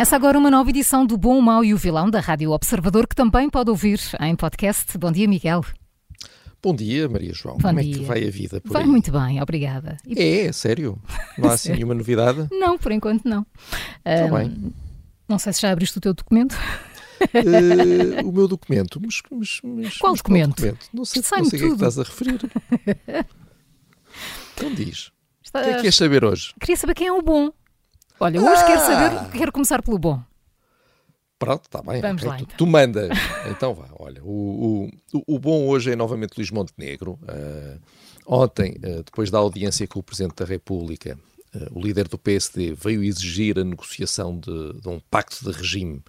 Começa agora uma nova edição do Bom, o Mau e o Vilão da Rádio Observador, que também pode ouvir em podcast. Bom dia, Miguel. Bom dia, Maria João. Bom Como dia. é que vai a vida por Vai aí? muito bem, obrigada. E- É, sério? Não há assim nenhuma novidade? Não, por enquanto não. Está Ah, bem. Não sei se já abriste o teu documento. Eh, o meu documento, mas, mas, mas- Qual mas documento? Não sei, não sei o que é que estás a referir. Então diz. O Está- que é que queres saber hoje? Queria saber quem é o bom. Olha, hoje quero Ah! saber, quero começar pelo bom. Pronto, está bem. Vamos ok, lá, tu, então. tu mandas. Então vá, olha. O, o, o- bom hoje é novamente Luís Montenegro. Eh, ontem, eh, depois da audiência com o Presidente da República, eh, o líder do PSD veio exigir a negociação de, de um pacto de regime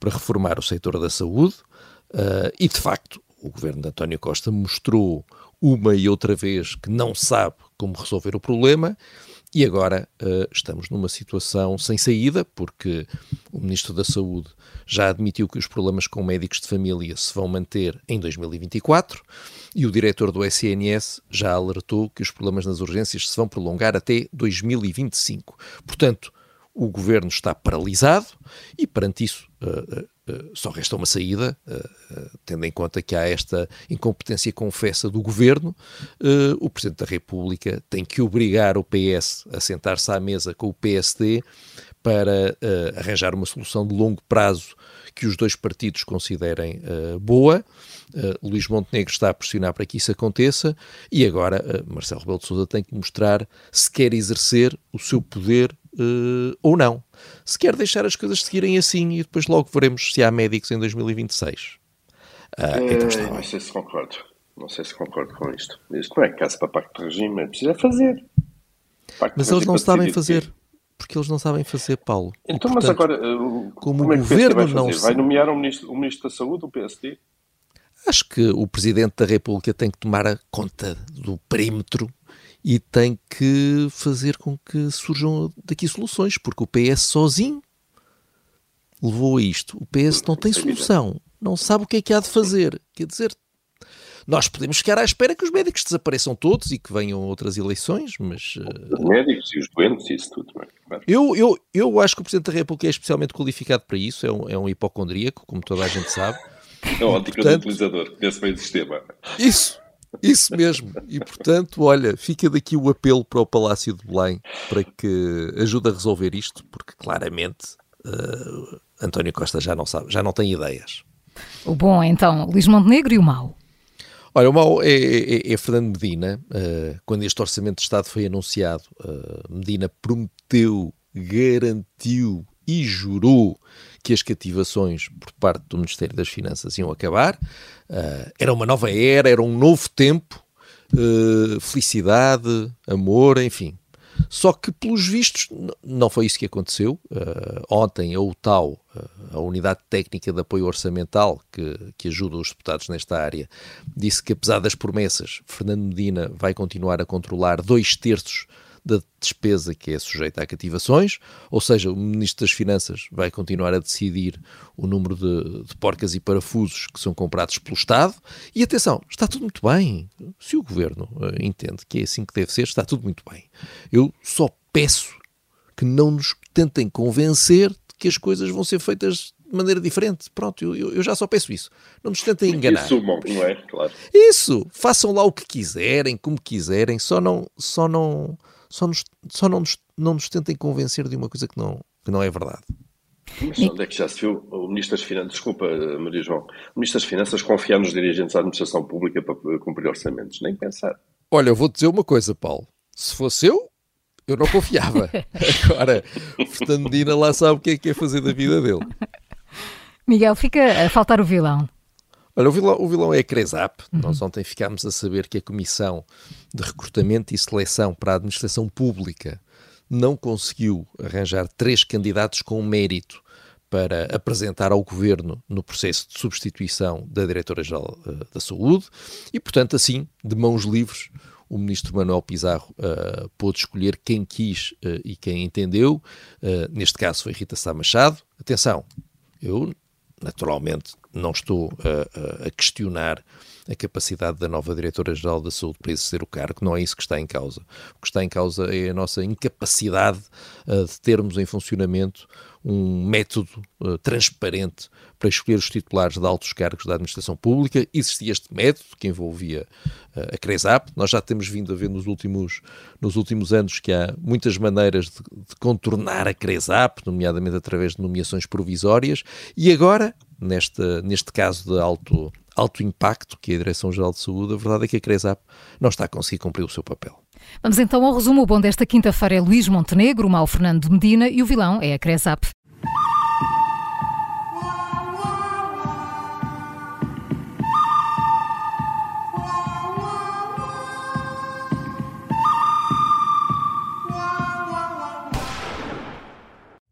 para reformar o setor da saúde. eh, e, de facto, o governo de António Costa mostrou uma e outra vez que não sabe como resolver o problema. E agora eh, estamos numa situação sem saída, porque o Ministro da Saúde já admitiu que os problemas com médicos de família se vão manter em 2024 e o diretor do SNS já alertou que os problemas nas urgências se vão prolongar até 2025. Portanto, o governo está paralisado e, perante isso, eh, só resta uma saída, eh, eh, tendo em conta que há esta incompetência confessa do governo. eh, o Presidente da República tem que obrigar o PS a sentar-se à mesa com o PSD para eh, arranjar uma solução de longo prazo que os dois partidos considerem eh, boa. Eh, Luís Montenegro está a pressionar para que isso aconteça e agora eh, Marcelo Rebelo de Sousa tem que mostrar se quer exercer o seu poder eh, ou não. Se quer deixar as coisas seguirem assim e depois logo veremos se há médicos em 2026. Ah, então está Eh, bem. não sei se concordo. Não sei se concordo com isto. Isto não é caso para pacto de regime, é preciso é fazer. Pacto Mas eles não sabem fazer. quê? Porque eles não sabem fazer, Paulo. E, Então, mas portanto, agora, eh, como como, o é que o vai governo não fazer? sabe- Vai nomear o ministro, o ministro da Saúde, o PSD? Acho que o Presidente da República tem que tomar conta do perímetro e tem que fazer com que surjam daqui soluções, porque o PS sozinho levou a isto. O PS não tem solução, não sabe o que é que há de fazer. Quer dizer, nós podemos ficar à espera que os médicos desapareçam todos e que venham outras eleições, mas eh, Os médicos e os doentes e isso tudo. é? Eu, eu, eu acho que o Presidente da República é especialmente qualificado para isso, é um, é um hipocondríaco, como toda a gente sabe. É ótica portanto- do utilizador desse meio do sistema. Isso, isso mesmo. E portanto, olha, fica daqui o apelo para o Palácio de Belém para que ajude a resolver isto, porque claramente eh, António Costa já não sabe, já não tem ideias. O bom é então Luís Montenegro e o mau. Olha, o mau é, é- é Fernando Medina. eh, quando este Orçamento de Estado foi anunciado, eh, Medina prometeu, garantiu e jurou que as cativações por parte do Ministério das Finanças iam acabar. Eh, era uma nova era, era um novo tempo, eh, felicidade, amor, enfim. Só que, pelos vistos, não foi isso que aconteceu. Eh, ontem, a UTAU, a Unidade Técnica de Apoio Orçamental, que, que ajuda os deputados nesta área, disse que, apesar das promessas, Fernando Medina vai continuar a controlar dois terços da despesa que é sujeita a cativações, ou seja, o Ministro das Finanças vai continuar a decidir o número de, de porcas e parafusos que são comprados pelo Estado. E atenção, está tudo muito bem. Se o Governo eh, entende que é assim que deve ser, está tudo muito bem. Eu só peço que não nos tentem convencer de que as coisas vão ser feitas de maneira diferente. Pronto, eu, eu- já só peço isso. Não nos tentem enganar. assumam, não é? Claro. Isso, façam lá o que quiserem, como quiserem, só não, só não, só nos, só não nos, não nos tentem convencer de uma coisa que não, que não é verdade. Mas onde é que já se viu o Ministro das Finanças, desculpa Maria João, o Ministro das Finanças confiar nos dirigentes da administração pública para cumprir orçamentos? Nem pensar. Olha, eu vou dizer uma coisa, Paulo. Se fosse eu, eu não confiava. Agora, Fernando Medina lá sabe o que é que é fazer da vida dele. Miguel, fica a faltar o vilão. Olha, o vilão, o vilão é a Cresap. Uhum. Nós ontem ficámos a saber que a Comissão de Recrutamento e Seleção para a Administração Pública não conseguiu arranjar três candidatos com mérito para apresentar ao Governo no processo de substituição da Diretora-Geral uh, da Saúde e, portanto, assim, de mãos livres, o Ministro Manuel Pizarro uh, pôde escolher quem quis uh, e quem entendeu. neste caso foi Rita Sá Machado. Atenção, eu naturalmente não estou a, a questionar a capacidade da nova Diretora-Geral da Saúde para exercer o cargo, não é isso que está em causa. O que está em causa é a nossa incapacidade uh, de termos em funcionamento um método uh, transparente para escolher os titulares de altos cargos da administração pública. Existia este método que envolvia uh, a CRESAP. Nós já temos vindo a ver nos últimos, nos últimos anos que há muitas maneiras de, de contornar a CRESAP, nomeadamente através de nomeações provisórias, e agora neste, neste caso de alto, alto impacto, que é a Direção-Geral de Saúde, a verdade é que a CRESAP não está a conseguir cumprir o seu papel. Vamos então ao resumo. O bom desta quinta-feira é Luís Montenegro, o mau Fernando de Medina e o vilão é a CRESAP.